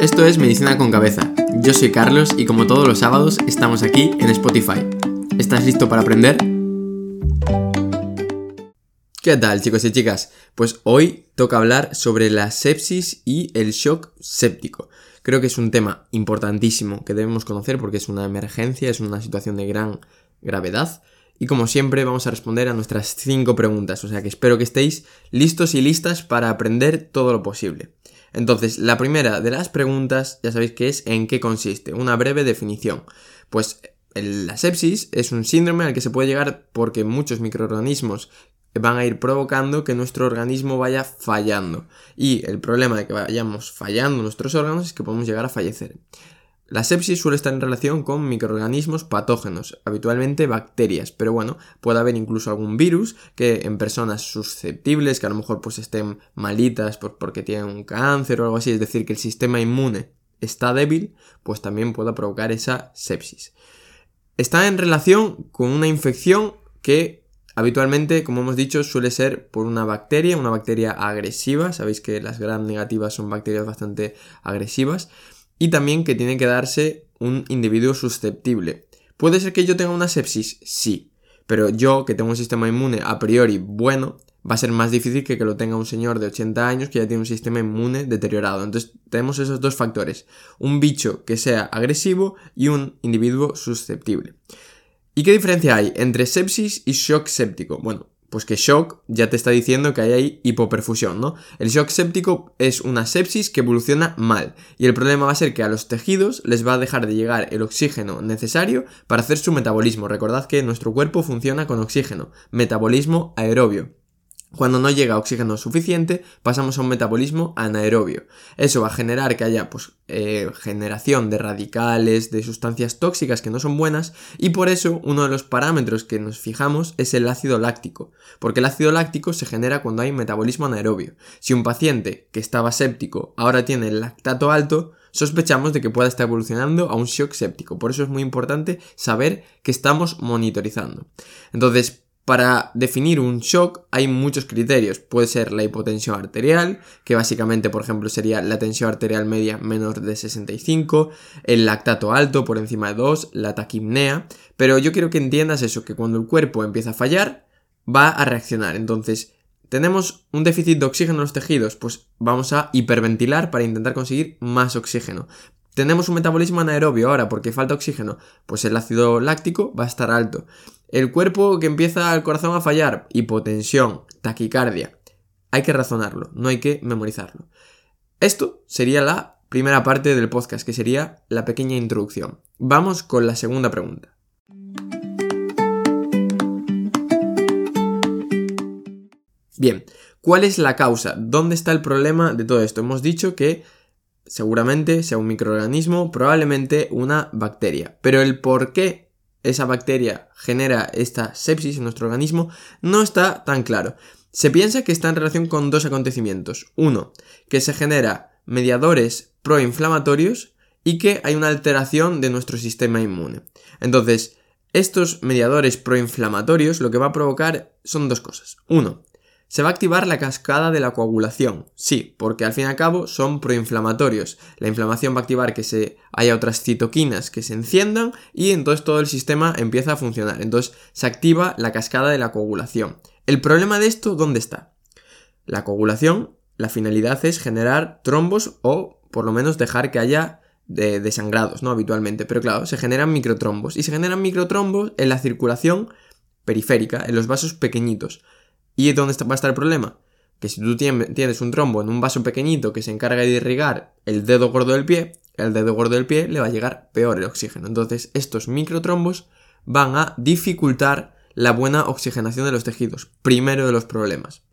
Esto es Medicina con Cabeza. Yo soy Carlos y como todos los sábados estamos aquí en Spotify. ¿Estás listo para aprender? ¿Qué tal chicos y chicas? Pues hoy toca hablar sobre la sepsis y el shock séptico. Creo que es un tema importantísimo que debemos conocer porque es una emergencia, es una situación de gran gravedad. Y como siempre vamos a responder a nuestras 5 preguntas, o sea que espero que estéis listos y listas para aprender todo lo posible. Entonces, la primera de las preguntas, ya sabéis que es en qué consiste, una breve definición. Pues la sepsis es un síndrome al que se puede llegar porque muchos microorganismos van a ir provocando que nuestro organismo vaya fallando. Y el problema de que vayamos fallando nuestros órganos es que podemos llegar a fallecer. La sepsis suele estar en relación con microorganismos patógenos, habitualmente bacterias, pero bueno, puede haber incluso algún virus que en personas susceptibles, que a lo mejor pues estén malitas porque tienen un cáncer o algo así, es decir, que el sistema inmune está débil, pues también pueda provocar esa sepsis. Está en relación con una infección que habitualmente, como hemos dicho, suele ser por una bacteria, una bacteria agresiva, sabéis que las gram negativas son bacterias bastante agresivas, y también que tiene que darse un individuo susceptible. ¿Puede ser que yo tenga una sepsis? Sí, pero yo que tengo un sistema inmune a priori bueno, va a ser más difícil que que lo tenga un señor de 80 años que ya tiene un sistema inmune deteriorado. Entonces tenemos esos dos factores, un bicho que sea agresivo y un individuo susceptible. ¿Y qué diferencia hay entre sepsis y shock séptico? Bueno, pues que shock ya te está diciendo que hay ahí hipoperfusión, ¿no? El shock séptico es una sepsis que evoluciona mal y el problema va a ser que a los tejidos les va a dejar de llegar el oxígeno necesario para hacer su metabolismo. Recordad que nuestro cuerpo funciona con oxígeno, metabolismo aerobio. Cuando no llega oxígeno suficiente, pasamos a un metabolismo anaerobio. Eso va a generar que haya pues, eh, generación de radicales, de sustancias tóxicas que no son buenas, y por eso uno de los parámetros que nos fijamos es el ácido láctico, porque el ácido láctico se genera cuando hay metabolismo anaerobio. Si un paciente que estaba séptico ahora tiene el lactato alto, sospechamos de que pueda estar evolucionando a un shock séptico. Por eso es muy importante saber que estamos monitorizando. Entonces, para definir un shock hay muchos criterios. Puede ser la hipotensión arterial, que básicamente, por ejemplo, sería la tensión arterial media menor de 65, el lactato alto por encima de 2, la taquimnea. Pero yo quiero que entiendas eso, que cuando el cuerpo empieza a fallar, va a reaccionar. Entonces, tenemos un déficit de oxígeno en los tejidos, pues vamos a hiperventilar para intentar conseguir más oxígeno. Tenemos un metabolismo anaerobio ahora porque falta oxígeno, pues el ácido láctico va a estar alto. El cuerpo que empieza el corazón a fallar, hipotensión, taquicardia. Hay que razonarlo, no hay que memorizarlo. Esto sería la primera parte del podcast, que sería la pequeña introducción. Vamos con la segunda pregunta. Bien, ¿cuál es la causa? ¿Dónde está el problema de todo esto? Hemos dicho que seguramente sea un microorganismo, probablemente una bacteria. Pero el por qué esa bacteria genera esta sepsis en nuestro organismo no está tan claro. Se piensa que está en relación con dos acontecimientos. Uno, que se genera mediadores proinflamatorios y que hay una alteración de nuestro sistema inmune. Entonces, estos mediadores proinflamatorios lo que va a provocar son dos cosas. Uno, se va a activar la cascada de la coagulación. Sí, porque al fin y al cabo son proinflamatorios. La inflamación va a activar que se haya otras citoquinas que se enciendan y entonces todo el sistema empieza a funcionar. Entonces se activa la cascada de la coagulación. El problema de esto, ¿dónde está? La coagulación, la finalidad es generar trombos o por lo menos dejar que haya desangrados, ¿no? Habitualmente. Pero claro, se generan microtrombos. Y se generan microtrombos en la circulación periférica, en los vasos pequeñitos. ¿Y dónde va a estar el problema? Que si tú tienes un trombo en un vaso pequeñito que se encarga de irrigar el dedo gordo del pie, el dedo gordo del pie le va a llegar peor el oxígeno. Entonces, estos microtrombos van a dificultar la buena oxigenación de los tejidos. Primero de los problemas.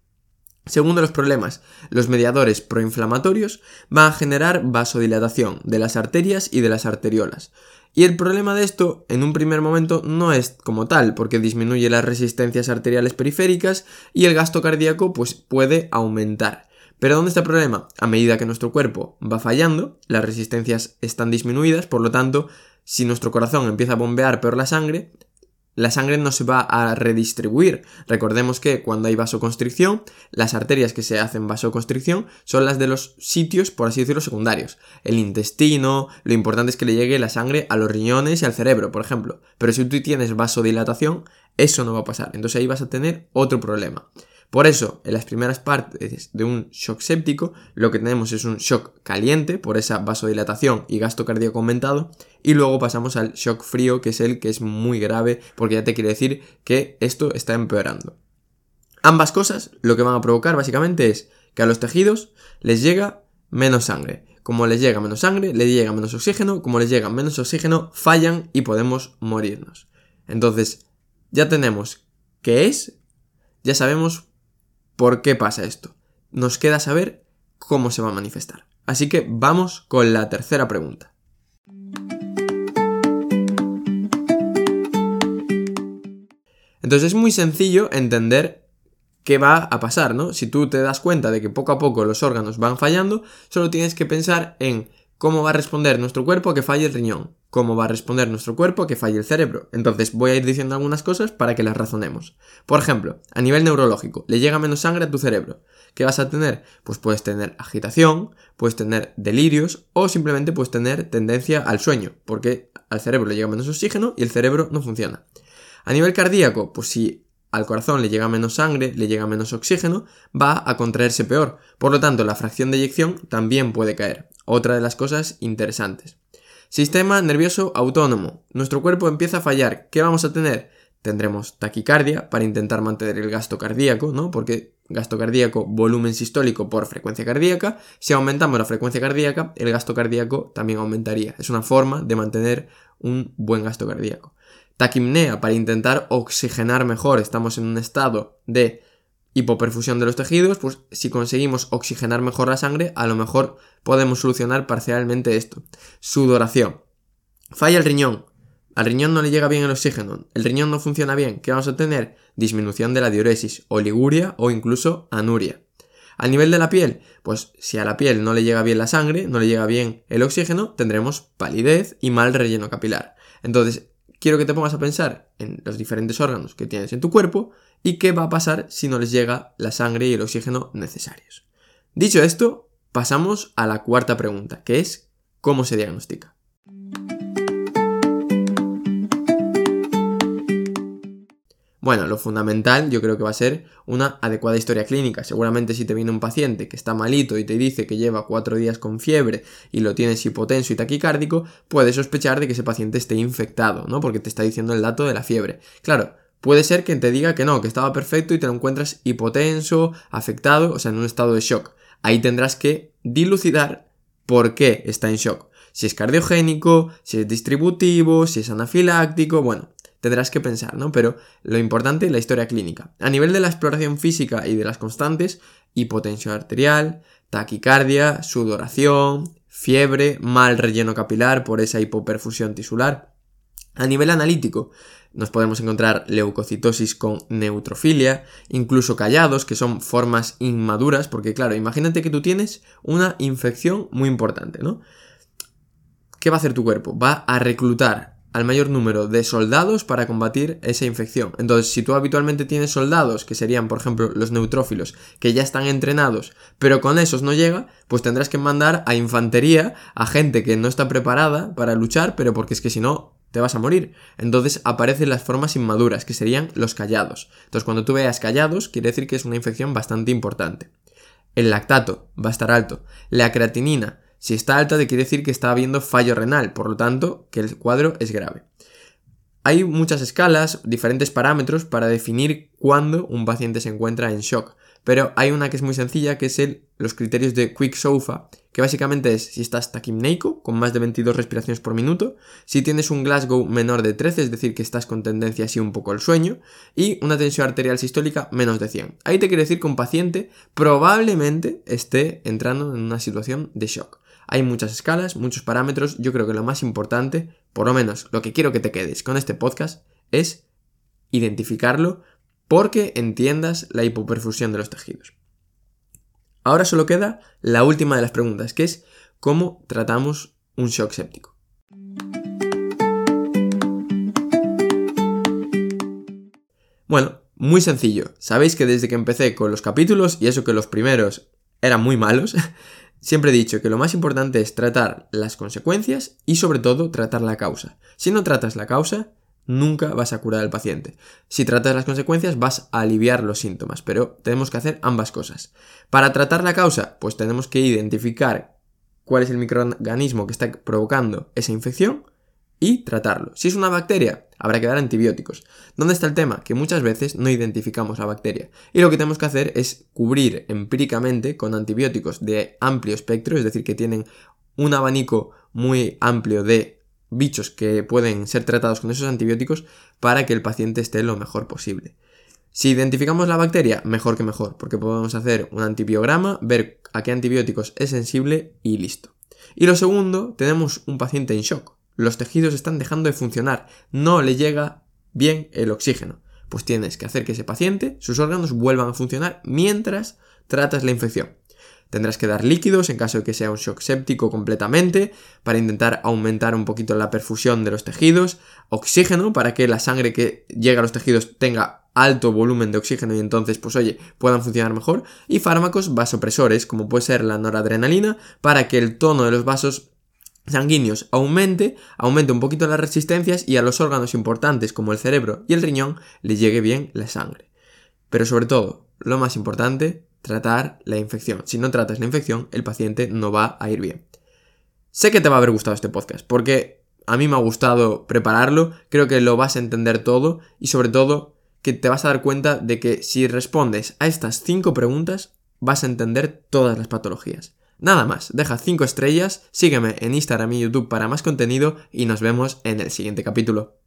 Segundo de los problemas, los mediadores proinflamatorios van a generar vasodilatación de las arterias y de las arteriolas. Y el problema de esto, en un primer momento, no es como tal, porque disminuye las resistencias arteriales periféricas y el gasto cardíaco pues, puede aumentar. Pero ¿dónde está el problema? A medida que nuestro cuerpo va fallando, las resistencias están disminuidas, por lo tanto, si nuestro corazón empieza a bombear peor la sangre, la sangre no se va a redistribuir. Recordemos que cuando hay vasoconstricción, las arterias que se hacen vasoconstricción son las de los sitios, por así decirlo, secundarios. El intestino, lo importante es que le llegue la sangre a los riñones y al cerebro, por ejemplo. Pero si tú tienes vasodilatación, eso no va a pasar. Entonces ahí vas a tener otro problema. Por eso, en las primeras partes de un shock séptico, lo que tenemos es un shock caliente por esa vasodilatación y gasto cardíaco aumentado, y luego pasamos al shock frío, que es el que es muy grave, porque ya te quiere decir que esto está empeorando. Ambas cosas lo que van a provocar básicamente es que a los tejidos les llega menos sangre. Como les llega menos sangre, les llega menos oxígeno, como les llega menos oxígeno, fallan y podemos morirnos. Entonces, ya tenemos qué es, ya sabemos ¿Por qué pasa esto? Nos queda saber cómo se va a manifestar. Así que vamos con la tercera pregunta. Entonces es muy sencillo entender qué va a pasar, ¿no? Si tú te das cuenta de que poco a poco los órganos van fallando, solo tienes que pensar en cómo va a responder nuestro cuerpo a que falle el riñón, cómo va a responder nuestro cuerpo a que falle el cerebro. Entonces voy a ir diciendo algunas cosas para que las razonemos. Por ejemplo, a nivel neurológico, le llega menos sangre a tu cerebro. ¿Qué vas a tener? Pues puedes tener agitación, puedes tener delirios o simplemente puedes tener tendencia al sueño, porque al cerebro le llega menos oxígeno y el cerebro no funciona. A nivel cardíaco, pues si al corazón le llega menos sangre, le llega menos oxígeno, va a contraerse peor. Por lo tanto, la fracción de eyección también puede caer. Otra de las cosas interesantes. Sistema nervioso autónomo. Nuestro cuerpo empieza a fallar. ¿Qué vamos a tener? Tendremos taquicardia para intentar mantener el gasto cardíaco, ¿no? Porque gasto cardíaco, volumen sistólico por frecuencia cardíaca. Si aumentamos la frecuencia cardíaca, el gasto cardíaco también aumentaría. Es una forma de mantener un buen gasto cardíaco. Taquimnea para intentar oxigenar mejor. Estamos en un estado de hipoperfusión de los tejidos, pues si conseguimos oxigenar mejor la sangre, a lo mejor podemos solucionar parcialmente esto. Sudoración. Falla el riñón. Al riñón no le llega bien el oxígeno, el riñón no funciona bien. ¿Qué vamos a tener? Disminución de la diuresis, oliguria o incluso anuria. Al nivel de la piel, pues si a la piel no le llega bien la sangre, no le llega bien el oxígeno, tendremos palidez y mal relleno capilar. Entonces, quiero que te pongas a pensar en los diferentes órganos que tienes en tu cuerpo y qué va a pasar si no les llega la sangre y el oxígeno necesarios. Dicho esto, pasamos a la cuarta pregunta, que es ¿cómo se diagnostica? Bueno, lo fundamental yo creo que va a ser una adecuada historia clínica. Seguramente si te viene un paciente que está malito y te dice que lleva cuatro días con fiebre y lo tienes hipotenso y taquicárdico, puedes sospechar de que ese paciente esté infectado, ¿no? Porque te está diciendo el dato de la fiebre. Claro, puede ser que te diga que no, que estaba perfecto y te lo encuentras hipotenso, afectado, o sea, en un estado de shock. Ahí tendrás que dilucidar por qué está en shock. Si es cardiogénico, si es distributivo, si es anafiláctico, bueno, tendrás que pensar, ¿no? Pero lo importante es la historia clínica. A nivel de la exploración física y de las constantes, hipotensión arterial, taquicardia, sudoración, fiebre, mal relleno capilar por esa hipoperfusión tisular. A nivel analítico, nos podemos encontrar leucocitosis con neutrofilia, incluso callados, que son formas inmaduras, porque claro, imagínate que tú tienes una infección muy importante, ¿no? ¿Qué va a hacer tu cuerpo? Va a reclutar al mayor número de soldados para combatir esa infección. Entonces, si tú habitualmente tienes soldados, que serían, por ejemplo, los neutrófilos, que ya están entrenados, pero con esos no llega, pues tendrás que mandar a infantería, a gente que no está preparada para luchar, pero porque es que si no, te vas a morir. Entonces aparecen las formas inmaduras, que serían los callados. Entonces, cuando tú veas callados, quiere decir que es una infección bastante importante. El lactato va a estar alto. La creatinina, si está alta, te quiere decir que está habiendo fallo renal, por lo tanto, que el cuadro es grave. Hay muchas escalas, diferentes parámetros para definir cuándo un paciente se encuentra en shock, pero hay una que es muy sencilla, que es el, los criterios de Quick Sofa, que básicamente es si estás taquimneico, con más de 22 respiraciones por minuto, si tienes un Glasgow menor de 13, es decir, que estás con tendencia así un poco al sueño, y una tensión arterial sistólica menos de 100. Ahí te quiere decir que un paciente probablemente esté entrando en una situación de shock. Hay muchas escalas, muchos parámetros. Yo creo que lo más importante, por lo menos lo que quiero que te quedes con este podcast, es identificarlo porque entiendas la hipoperfusión de los tejidos. Ahora solo queda la última de las preguntas, que es cómo tratamos un shock séptico. Bueno, muy sencillo. Sabéis que desde que empecé con los capítulos, y eso que los primeros eran muy malos, siempre he dicho que lo más importante es tratar las consecuencias y sobre todo tratar la causa. Si no tratas la causa, nunca vas a curar al paciente. Si tratas las consecuencias, vas a aliviar los síntomas, pero tenemos que hacer ambas cosas. Para tratar la causa, pues tenemos que identificar cuál es el microorganismo que está provocando esa infección y tratarlo. Si es una bacteria, habrá que dar antibióticos. ¿Dónde está el tema? Que muchas veces no identificamos la bacteria. Y lo que tenemos que hacer es cubrir empíricamente con antibióticos de amplio espectro, es decir, que tienen un abanico muy amplio de bichos que pueden ser tratados con esos antibióticos para que el paciente esté lo mejor posible. Si identificamos la bacteria, mejor que mejor, porque podemos hacer un antibiograma, ver a qué antibióticos es sensible y listo. Y lo segundo, tenemos un paciente en shock los tejidos están dejando de funcionar, no le llega bien el oxígeno. Pues tienes que hacer que ese paciente, sus órganos vuelvan a funcionar mientras tratas la infección. Tendrás que dar líquidos en caso de que sea un shock séptico completamente, para intentar aumentar un poquito la perfusión de los tejidos, oxígeno para que la sangre que llega a los tejidos tenga alto volumen de oxígeno y entonces, pues oye, puedan funcionar mejor, y fármacos vasopresores, como puede ser la noradrenalina, para que el tono de los vasos sanguíneos aumente, aumente un poquito las resistencias y a los órganos importantes como el cerebro y el riñón le llegue bien la sangre. Pero sobre todo, lo más importante, tratar la infección. Si no tratas la infección, el paciente no va a ir bien. Sé que te va a haber gustado este podcast, porque a mí me ha gustado prepararlo, creo que lo vas a entender todo y sobre todo que te vas a dar cuenta de que si respondes a estas cinco preguntas, vas a entender todas las patologías. Nada más, deja 5 estrellas, sígueme en Instagram y YouTube para más contenido y nos vemos en el siguiente capítulo.